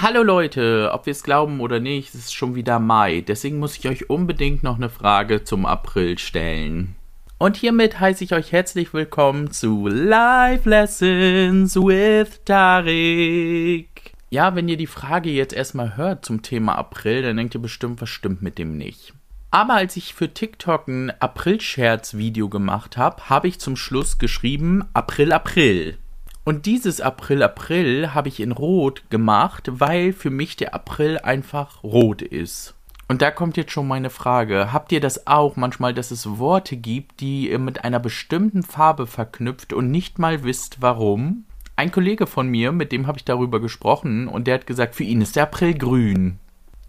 Hallo Leute, ob wir es glauben oder nicht, es ist schon wieder Mai. Deswegen muss ich euch unbedingt noch eine Frage zum April stellen. Und hiermit heiße ich euch herzlich willkommen zu Live Lessons with Tarek. Ja, wenn ihr die Frage jetzt erstmal hört zum Thema April, dann denkt ihr bestimmt, was stimmt mit dem nicht. Aber als ich für TikTok ein April-Scherz-Video gemacht habe, habe ich zum Schluss geschrieben April, April. Und dieses April, April habe ich in Rot gemacht, weil für mich der April einfach rot ist. Und da kommt jetzt schon meine Frage. Habt ihr das auch manchmal, dass es Worte gibt, die ihr mit einer bestimmten Farbe verknüpft und nicht mal wisst warum? Ein Kollege von mir, mit dem habe ich darüber gesprochen und der hat gesagt, für ihn ist der April grün.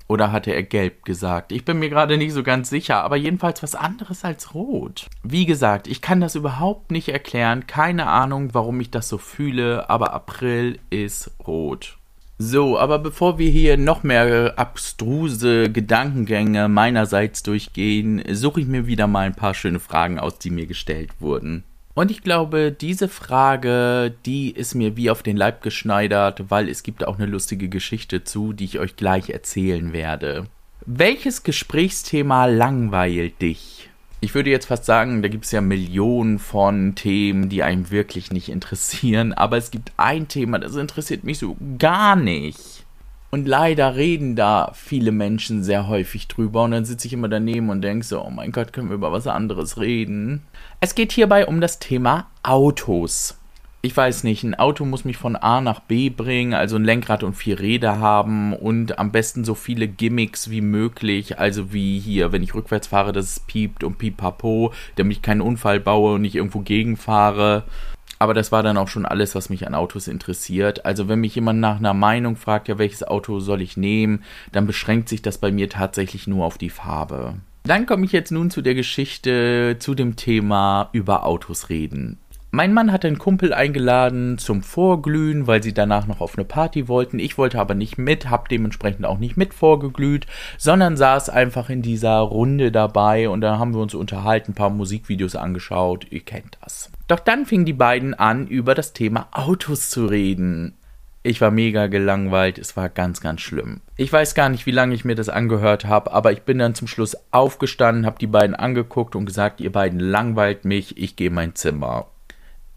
Oder hatte er gelb gesagt? Ich bin mir gerade nicht so ganz sicher, aber jedenfalls was anderes als rot. Wie gesagt, ich kann das überhaupt nicht erklären. Keine Ahnung, warum ich das so fühle, aber April ist rot. So, aber bevor wir hier noch mehr abstruse Gedankengänge meinerseits durchgehen, suche ich mir wieder mal ein paar schöne Fragen aus, die mir gestellt wurden. Und ich glaube, diese Frage, die ist mir wie auf den Leib geschneidert, weil es gibt auch eine lustige Geschichte zu, die ich euch gleich erzählen werde. Welches Gesprächsthema langweilt dich? Ich würde jetzt fast sagen, da gibt es ja Millionen von Themen, die einem wirklich nicht interessieren, aber es gibt ein Thema, das interessiert mich so gar nicht. Und leider reden da viele Menschen sehr häufig drüber und dann sitze ich immer daneben und denke so, oh mein Gott, können wir über was anderes reden? Es geht hierbei um das Thema Autos. Ich weiß nicht, ein Auto muss mich von A nach B bringen, also ein Lenkrad und vier Räder haben und am besten so viele Gimmicks wie möglich, also wie hier, wenn ich rückwärts fahre, dass es piept und pipapo, damit ich keinen Unfall baue und nicht irgendwo gegenfahre. Aber das war dann auch schon alles, was mich an Autos interessiert. Also wenn mich jemand nach einer Meinung fragt, ja, welches Auto soll ich nehmen, dann beschränkt sich das bei mir tatsächlich nur auf die Farbe. Dann komme ich jetzt nun zu der Geschichte, zu dem Thema über Autos reden. Mein Mann hat einen Kumpel eingeladen zum Vorglühen, weil sie danach noch auf eine Party wollten. Ich wollte aber nicht mit, hab dementsprechend auch nicht mit vorgeglüht, sondern saß einfach in dieser Runde dabei und dann haben wir uns unterhalten, ein paar Musikvideos angeschaut. Ihr kennt das. Doch dann fingen die beiden an, über das Thema Autos zu reden. Ich war mega gelangweilt, es war ganz, ganz schlimm. Ich weiß gar nicht, wie lange ich mir das angehört habe, aber ich bin dann zum Schluss aufgestanden, habe die beiden angeguckt und gesagt, ihr beiden langweilt mich, ich gehe mein Zimmer.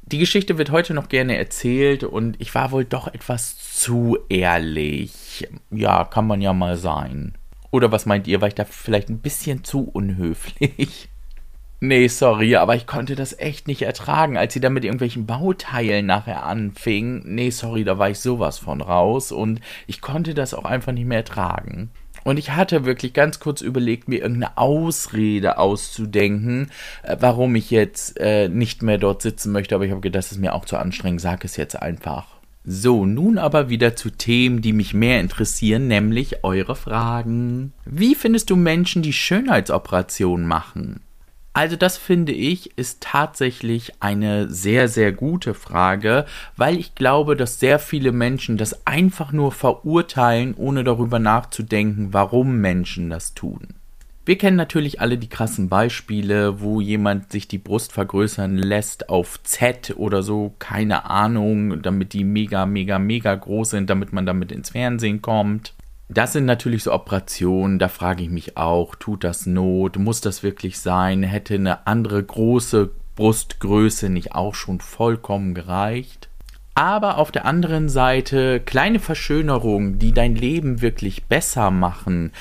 Die Geschichte wird heute noch gerne erzählt und ich war wohl doch etwas zu ehrlich. Ja, kann man ja mal sein. Oder was meint ihr, war ich da vielleicht ein bisschen zu unhöflich? Nee, sorry, aber ich konnte das echt nicht ertragen, als sie dann mit irgendwelchen Bauteilen nachher anfing. Nee, sorry, da war ich sowas von raus und ich konnte das auch einfach nicht mehr ertragen. Und ich hatte wirklich ganz kurz überlegt, mir irgendeine Ausrede auszudenken, äh, warum ich jetzt äh, nicht mehr dort sitzen möchte. Aber ich habe gedacht, das ist mir auch zu anstrengend. Sag es jetzt einfach. So, nun aber wieder zu Themen, die mich mehr interessieren, nämlich eure Fragen. Wie findest du Menschen, die Schönheitsoperationen machen? Also das finde ich ist tatsächlich eine sehr, sehr gute Frage, weil ich glaube, dass sehr viele Menschen das einfach nur verurteilen, ohne darüber nachzudenken, warum Menschen das tun. Wir kennen natürlich alle die krassen Beispiele, wo jemand sich die Brust vergrößern lässt auf Z oder so, keine Ahnung, damit die mega, mega, mega groß sind, damit man damit ins Fernsehen kommt. Das sind natürlich so Operationen, da frage ich mich auch, tut das Not? Muss das wirklich sein? Hätte eine andere große Brustgröße nicht auch schon vollkommen gereicht? Aber auf der anderen Seite kleine Verschönerungen, die dein Leben wirklich besser machen,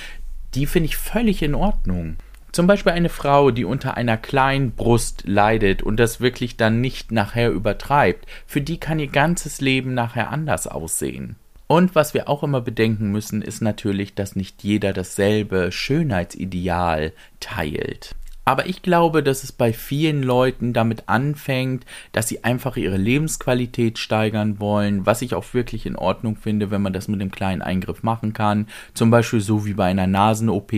die finde ich völlig in Ordnung. Zum Beispiel eine Frau, die unter einer kleinen Brust leidet und das wirklich dann nicht nachher übertreibt, für die kann ihr ganzes Leben nachher anders aussehen. Und was wir auch immer bedenken müssen, ist natürlich, dass nicht jeder dasselbe Schönheitsideal teilt. Aber ich glaube, dass es bei vielen Leuten damit anfängt, dass sie einfach ihre Lebensqualität steigern wollen, was ich auch wirklich in Ordnung finde, wenn man das mit einem kleinen Eingriff machen kann. Zum Beispiel so wie bei einer Nasen-OP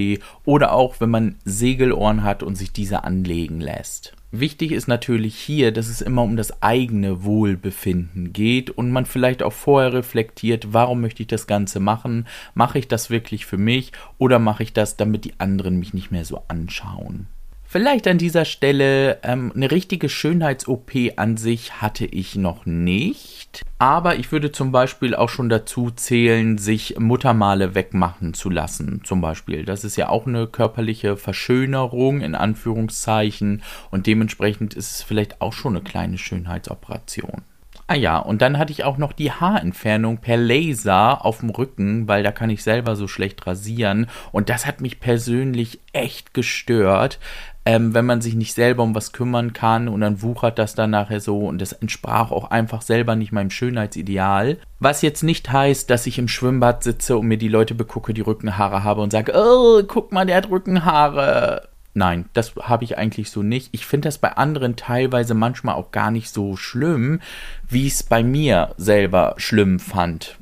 oder auch wenn man Segelohren hat und sich diese anlegen lässt. Wichtig ist natürlich hier, dass es immer um das eigene Wohlbefinden geht und man vielleicht auch vorher reflektiert, warum möchte ich das Ganze machen? Mache ich das wirklich für mich oder mache ich das, damit die anderen mich nicht mehr so anschauen? Vielleicht an dieser Stelle ähm, eine richtige Schönheits-OP an sich hatte ich noch nicht. Aber ich würde zum Beispiel auch schon dazu zählen, sich Muttermale wegmachen zu lassen. Zum Beispiel. Das ist ja auch eine körperliche Verschönerung in Anführungszeichen. Und dementsprechend ist es vielleicht auch schon eine kleine Schönheitsoperation. Ah ja, und dann hatte ich auch noch die Haarentfernung per Laser auf dem Rücken, weil da kann ich selber so schlecht rasieren. Und das hat mich persönlich echt gestört, ähm, wenn man sich nicht selber um was kümmern kann und dann wuchert das dann nachher so und das entsprach auch einfach selber nicht meinem Schönheitsideal. Was jetzt nicht heißt, dass ich im Schwimmbad sitze und mir die Leute begucke, die Rückenhaare habe und sage, oh, guck mal, der hat Rückenhaare Nein, das habe ich eigentlich so nicht. Ich finde das bei anderen teilweise manchmal auch gar nicht so schlimm, wie ich es bei mir selber schlimm fand.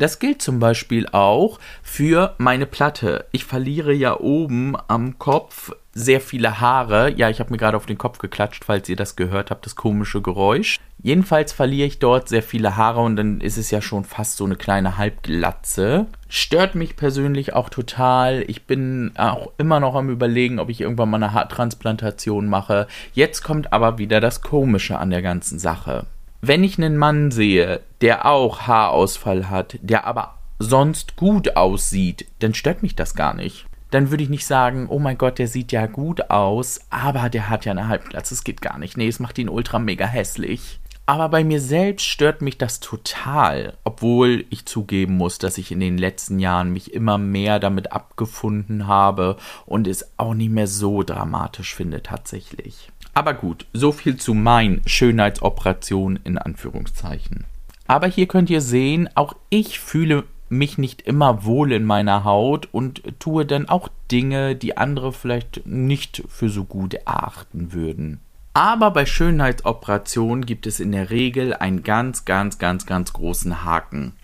Das gilt zum Beispiel auch für meine Platte. Ich verliere ja oben am Kopf sehr viele Haare. Ja, ich habe mir gerade auf den Kopf geklatscht, falls ihr das gehört habt, das komische Geräusch. Jedenfalls verliere ich dort sehr viele Haare und dann ist es ja schon fast so eine kleine Halbglatze. Stört mich persönlich auch total. Ich bin auch immer noch am Überlegen, ob ich irgendwann mal eine Haartransplantation mache. Jetzt kommt aber wieder das Komische an der ganzen Sache. Wenn ich einen Mann sehe, der auch Haarausfall hat, der aber sonst gut aussieht, dann stört mich das gar nicht dann würde ich nicht sagen, oh mein Gott, der sieht ja gut aus, aber der hat ja eine Halbplatz, es geht gar nicht. Nee, es macht ihn ultra mega hässlich. Aber bei mir selbst stört mich das total, obwohl ich zugeben muss, dass ich in den letzten Jahren mich immer mehr damit abgefunden habe und es auch nicht mehr so dramatisch finde tatsächlich. Aber gut, so viel zu meinen Schönheitsoperationen in Anführungszeichen. Aber hier könnt ihr sehen, auch ich fühle mich nicht immer wohl in meiner Haut und tue dann auch Dinge, die andere vielleicht nicht für so gut erachten würden. Aber bei Schönheitsoperationen gibt es in der Regel einen ganz, ganz, ganz, ganz großen Haken.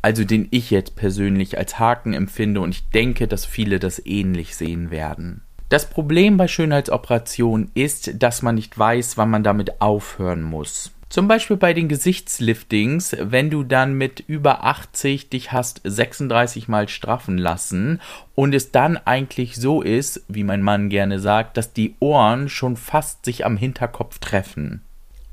Also den ich jetzt persönlich als Haken empfinde und ich denke, dass viele das ähnlich sehen werden. Das Problem bei Schönheitsoperationen ist, dass man nicht weiß, wann man damit aufhören muss. Zum Beispiel bei den Gesichtsliftings, wenn du dann mit über 80 dich hast 36 mal straffen lassen und es dann eigentlich so ist, wie mein Mann gerne sagt, dass die Ohren schon fast sich am Hinterkopf treffen.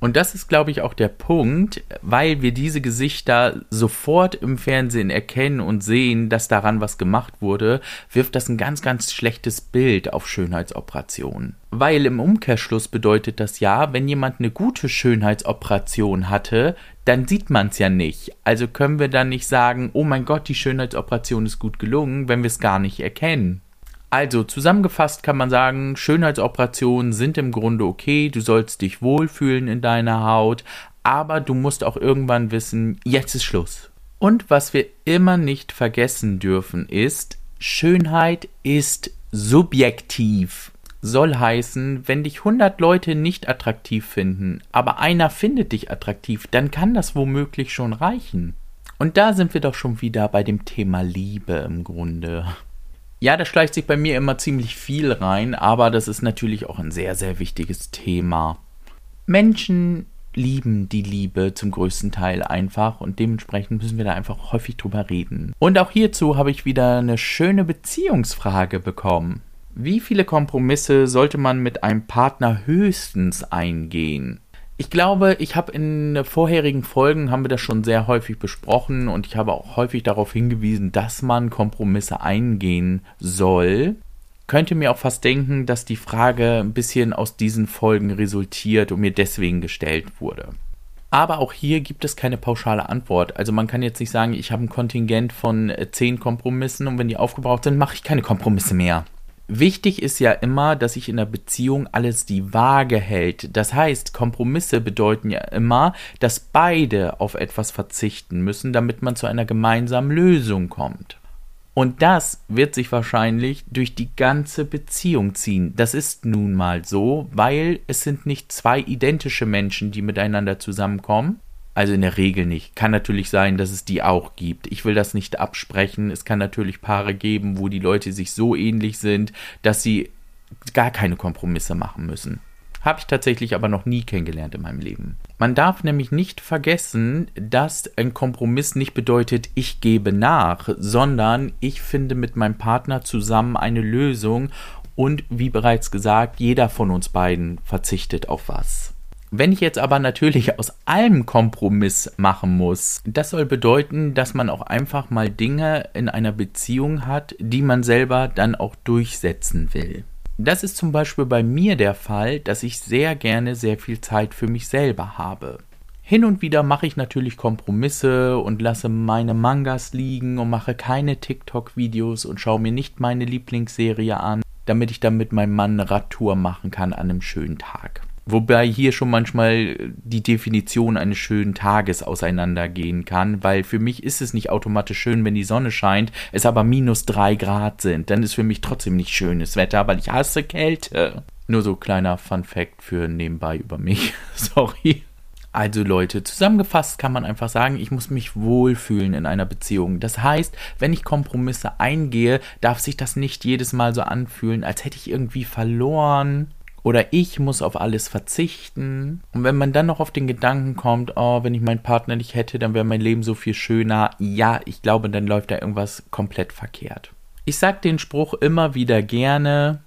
Und das ist, glaube ich, auch der Punkt, weil wir diese Gesichter sofort im Fernsehen erkennen und sehen, dass daran was gemacht wurde, wirft das ein ganz, ganz schlechtes Bild auf Schönheitsoperationen. Weil im Umkehrschluss bedeutet das ja, wenn jemand eine gute Schönheitsoperation hatte, dann sieht man es ja nicht. Also können wir dann nicht sagen, oh mein Gott, die Schönheitsoperation ist gut gelungen, wenn wir es gar nicht erkennen. Also zusammengefasst kann man sagen, Schönheitsoperationen sind im Grunde okay, du sollst dich wohlfühlen in deiner Haut, aber du musst auch irgendwann wissen, jetzt ist Schluss. Und was wir immer nicht vergessen dürfen ist, Schönheit ist subjektiv. Soll heißen, wenn dich 100 Leute nicht attraktiv finden, aber einer findet dich attraktiv, dann kann das womöglich schon reichen. Und da sind wir doch schon wieder bei dem Thema Liebe im Grunde. Ja, da schleicht sich bei mir immer ziemlich viel rein, aber das ist natürlich auch ein sehr, sehr wichtiges Thema. Menschen lieben die Liebe zum größten Teil einfach und dementsprechend müssen wir da einfach häufig drüber reden. Und auch hierzu habe ich wieder eine schöne Beziehungsfrage bekommen. Wie viele Kompromisse sollte man mit einem Partner höchstens eingehen? Ich glaube, ich habe in vorherigen Folgen haben wir das schon sehr häufig besprochen und ich habe auch häufig darauf hingewiesen, dass man Kompromisse eingehen soll. Könnte mir auch fast denken, dass die Frage ein bisschen aus diesen Folgen resultiert und mir deswegen gestellt wurde. Aber auch hier gibt es keine pauschale Antwort. Also man kann jetzt nicht sagen, ich habe ein Kontingent von zehn Kompromissen und wenn die aufgebraucht sind, mache ich keine Kompromisse mehr. Wichtig ist ja immer, dass sich in der Beziehung alles die Waage hält. Das heißt, Kompromisse bedeuten ja immer, dass beide auf etwas verzichten müssen, damit man zu einer gemeinsamen Lösung kommt. Und das wird sich wahrscheinlich durch die ganze Beziehung ziehen. Das ist nun mal so, weil es sind nicht zwei identische Menschen, die miteinander zusammenkommen, also in der Regel nicht. Kann natürlich sein, dass es die auch gibt. Ich will das nicht absprechen. Es kann natürlich Paare geben, wo die Leute sich so ähnlich sind, dass sie gar keine Kompromisse machen müssen. Habe ich tatsächlich aber noch nie kennengelernt in meinem Leben. Man darf nämlich nicht vergessen, dass ein Kompromiss nicht bedeutet, ich gebe nach, sondern ich finde mit meinem Partner zusammen eine Lösung Und wie bereits gesagt, jeder von uns beiden verzichtet auf was. Wenn ich jetzt aber natürlich aus allem Kompromiss machen muss, das soll bedeuten, dass man auch einfach mal Dinge in einer Beziehung hat, die man selber dann auch durchsetzen will. Das ist zum Beispiel bei mir der Fall, dass ich sehr gerne sehr viel Zeit für mich selber habe. Hin und wieder mache ich natürlich Kompromisse und lasse meine Mangas liegen und mache keine TikTok-Videos und schaue mir nicht meine Lieblingsserie an, damit ich dann mit meinem Mann eine Radtour machen kann an einem schönen Tag. Wobei hier schon manchmal die Definition eines schönen Tages auseinandergehen kann, weil für mich ist es nicht automatisch schön, wenn die Sonne scheint, es aber minus drei Grad sind. Dann ist für mich trotzdem nicht schönes Wetter, weil ich hasse Kälte. Nur so kleiner Fun Fact für nebenbei über mich. Sorry. Also Leute, zusammengefasst kann man einfach sagen, ich muss mich wohlfühlen in einer Beziehung. Das heißt, wenn ich Kompromisse eingehe, darf sich das nicht jedes Mal so anfühlen, als hätte ich irgendwie verloren oder ich muss auf alles verzichten. Und wenn man dann noch auf den Gedanken kommt, oh, wenn ich meinen Partner nicht hätte, dann wäre mein Leben so viel schöner. Ja, ich glaube, dann läuft da irgendwas komplett verkehrt. Ich sag den Spruch immer wieder gerne.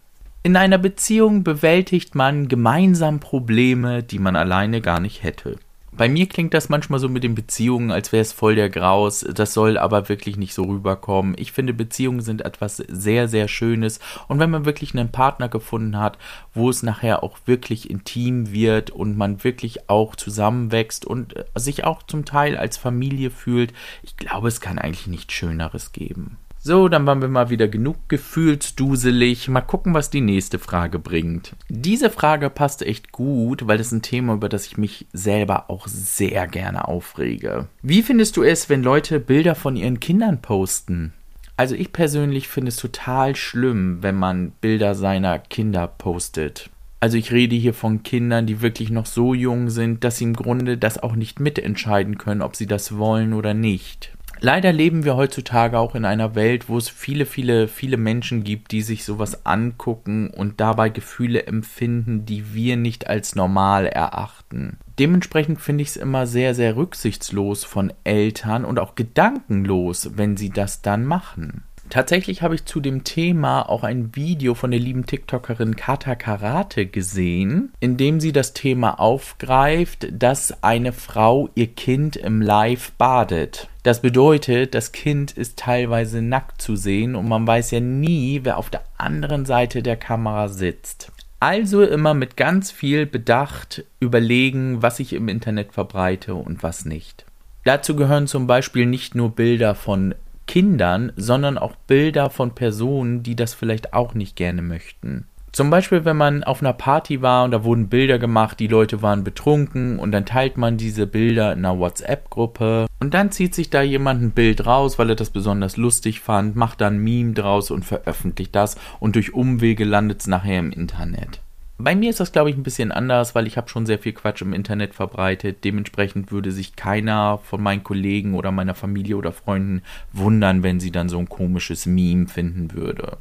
In einer Beziehung bewältigt man gemeinsam Probleme, die man alleine gar nicht hätte. Bei mir klingt das manchmal so mit den Beziehungen, als wäre es voll der Graus. Das soll aber wirklich nicht so rüberkommen. Ich finde, Beziehungen sind etwas sehr, sehr Schönes. Und wenn man wirklich einen Partner gefunden hat, wo es nachher auch wirklich intim wird und man wirklich auch zusammenwächst und sich auch zum Teil als Familie fühlt, ich glaube, es kann eigentlich nichts Schöneres geben. So, dann waren wir mal wieder genug gefühlsduselig. Mal gucken, was die nächste Frage bringt. Diese Frage passt echt gut, weil es ein Thema, über das ich mich selber auch sehr gerne aufrege. Wie findest du es, wenn Leute Bilder von ihren Kindern posten? Also ich persönlich finde es total schlimm, wenn man Bilder seiner Kinder postet. Also ich rede hier von Kindern, die wirklich noch so jung sind, dass sie im Grunde das auch nicht mitentscheiden können, ob sie das wollen oder nicht. Leider leben wir heutzutage auch in einer Welt, wo es viele, viele, viele Menschen gibt, die sich sowas angucken und dabei Gefühle empfinden, die wir nicht als normal erachten. Dementsprechend finde ich es immer sehr, sehr rücksichtslos von Eltern und auch gedankenlos, wenn sie das dann machen. Tatsächlich habe ich zu dem Thema auch ein Video von der lieben TikTokerin Kata Karate gesehen, in dem sie das Thema aufgreift, dass eine Frau ihr Kind im Live badet. Das bedeutet, das Kind ist teilweise nackt zu sehen und man weiß ja nie, wer auf der anderen Seite der Kamera sitzt. Also immer mit ganz viel Bedacht überlegen, was ich im Internet verbreite und was nicht. Dazu gehören zum Beispiel nicht nur Bilder von Kindern, sondern auch Bilder von Personen, die das vielleicht auch nicht gerne möchten. Zum Beispiel, wenn man auf einer Party war und da wurden Bilder gemacht, die Leute waren betrunken und dann teilt man diese Bilder in einer WhatsApp-Gruppe und dann zieht sich da jemand ein Bild raus, weil er das besonders lustig fand, macht dann ein Meme draus und veröffentlicht das und durch Umwege landet es nachher im Internet. Bei mir ist das, glaube ich, ein bisschen anders, weil ich habe schon sehr viel Quatsch im Internet verbreitet. Dementsprechend würde sich keiner von meinen Kollegen oder meiner Familie oder Freunden wundern, wenn sie dann so ein komisches Meme finden würde.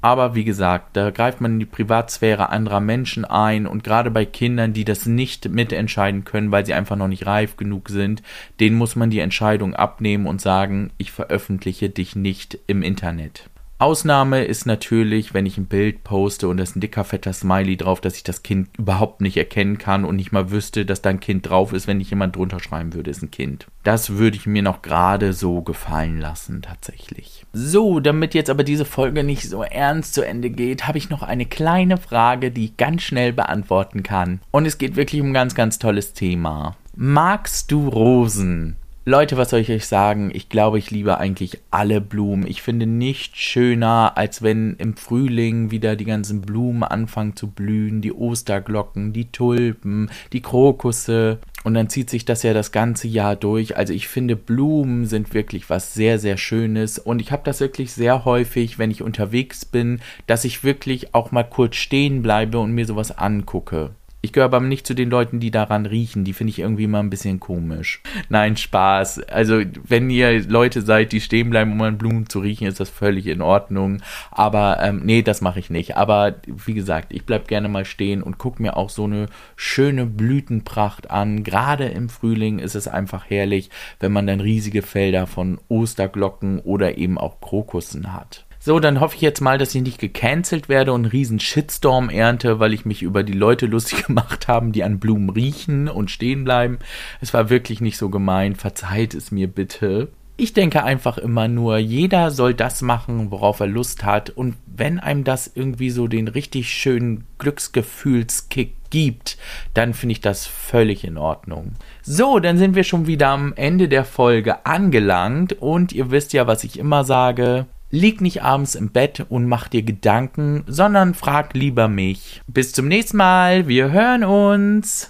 Aber wie gesagt, da greift man in die Privatsphäre anderer Menschen ein und gerade bei Kindern, die das nicht mitentscheiden können, weil sie einfach noch nicht reif genug sind, denen muss man die Entscheidung abnehmen und sagen, ich veröffentliche dich nicht im Internet. Ausnahme ist natürlich, wenn ich ein Bild poste und da ist ein dicker, fetter Smiley drauf, dass ich das Kind überhaupt nicht erkennen kann und nicht mal wüsste, dass da ein Kind drauf ist, wenn ich jemand drunter schreiben würde, ist ein Kind. Das würde ich mir noch gerade so gefallen lassen, tatsächlich. So, damit jetzt aber diese Folge nicht so ernst zu Ende geht, habe ich noch eine kleine Frage, die ich ganz schnell beantworten kann. Und es geht wirklich um ein ganz, ganz tolles Thema. Magst du Rosen? Leute, was soll ich euch sagen? Ich glaube, ich liebe eigentlich alle Blumen. Ich finde nichts schöner, als wenn im Frühling wieder die ganzen Blumen anfangen zu blühen, die Osterglocken, die Tulpen, die Krokusse. Und dann zieht sich das ja das ganze Jahr durch. Also ich finde, Blumen sind wirklich was sehr, sehr Schönes. Und ich habe das wirklich sehr häufig, wenn ich unterwegs bin, dass ich wirklich auch mal kurz stehen bleibe und mir sowas angucke. Ich gehöre aber nicht zu den Leuten, die daran riechen. Die finde ich irgendwie immer ein bisschen komisch. Nein, Spaß. Also, wenn ihr Leute seid, die stehen bleiben, um an Blumen zu riechen, ist das völlig in Ordnung. Aber, ähm, nee, das mache ich nicht. Aber, wie gesagt, ich bleibe gerne mal stehen und gucke mir auch so eine schöne Blütenpracht an. Gerade im Frühling ist es einfach herrlich, wenn man dann riesige Felder von Osterglocken oder eben auch Krokussen hat. So, dann hoffe ich jetzt mal, dass ich nicht gecancelt werde und einen riesen Shitstorm ernte, weil ich mich über die Leute lustig gemacht habe, die an Blumen riechen und stehen bleiben. Es war wirklich nicht so gemein. Verzeiht es mir bitte. Ich denke einfach immer nur, jeder soll das machen, worauf er Lust hat. Und wenn einem das irgendwie so den richtig schönen Glücksgefühlskick gibt, dann finde ich das völlig in Ordnung. So, dann sind wir schon wieder am Ende der Folge angelangt. Und ihr wisst ja, was ich immer sage. Lieg nicht abends im Bett und mach dir Gedanken, sondern frag lieber mich. Bis zum nächsten Mal. Wir hören uns.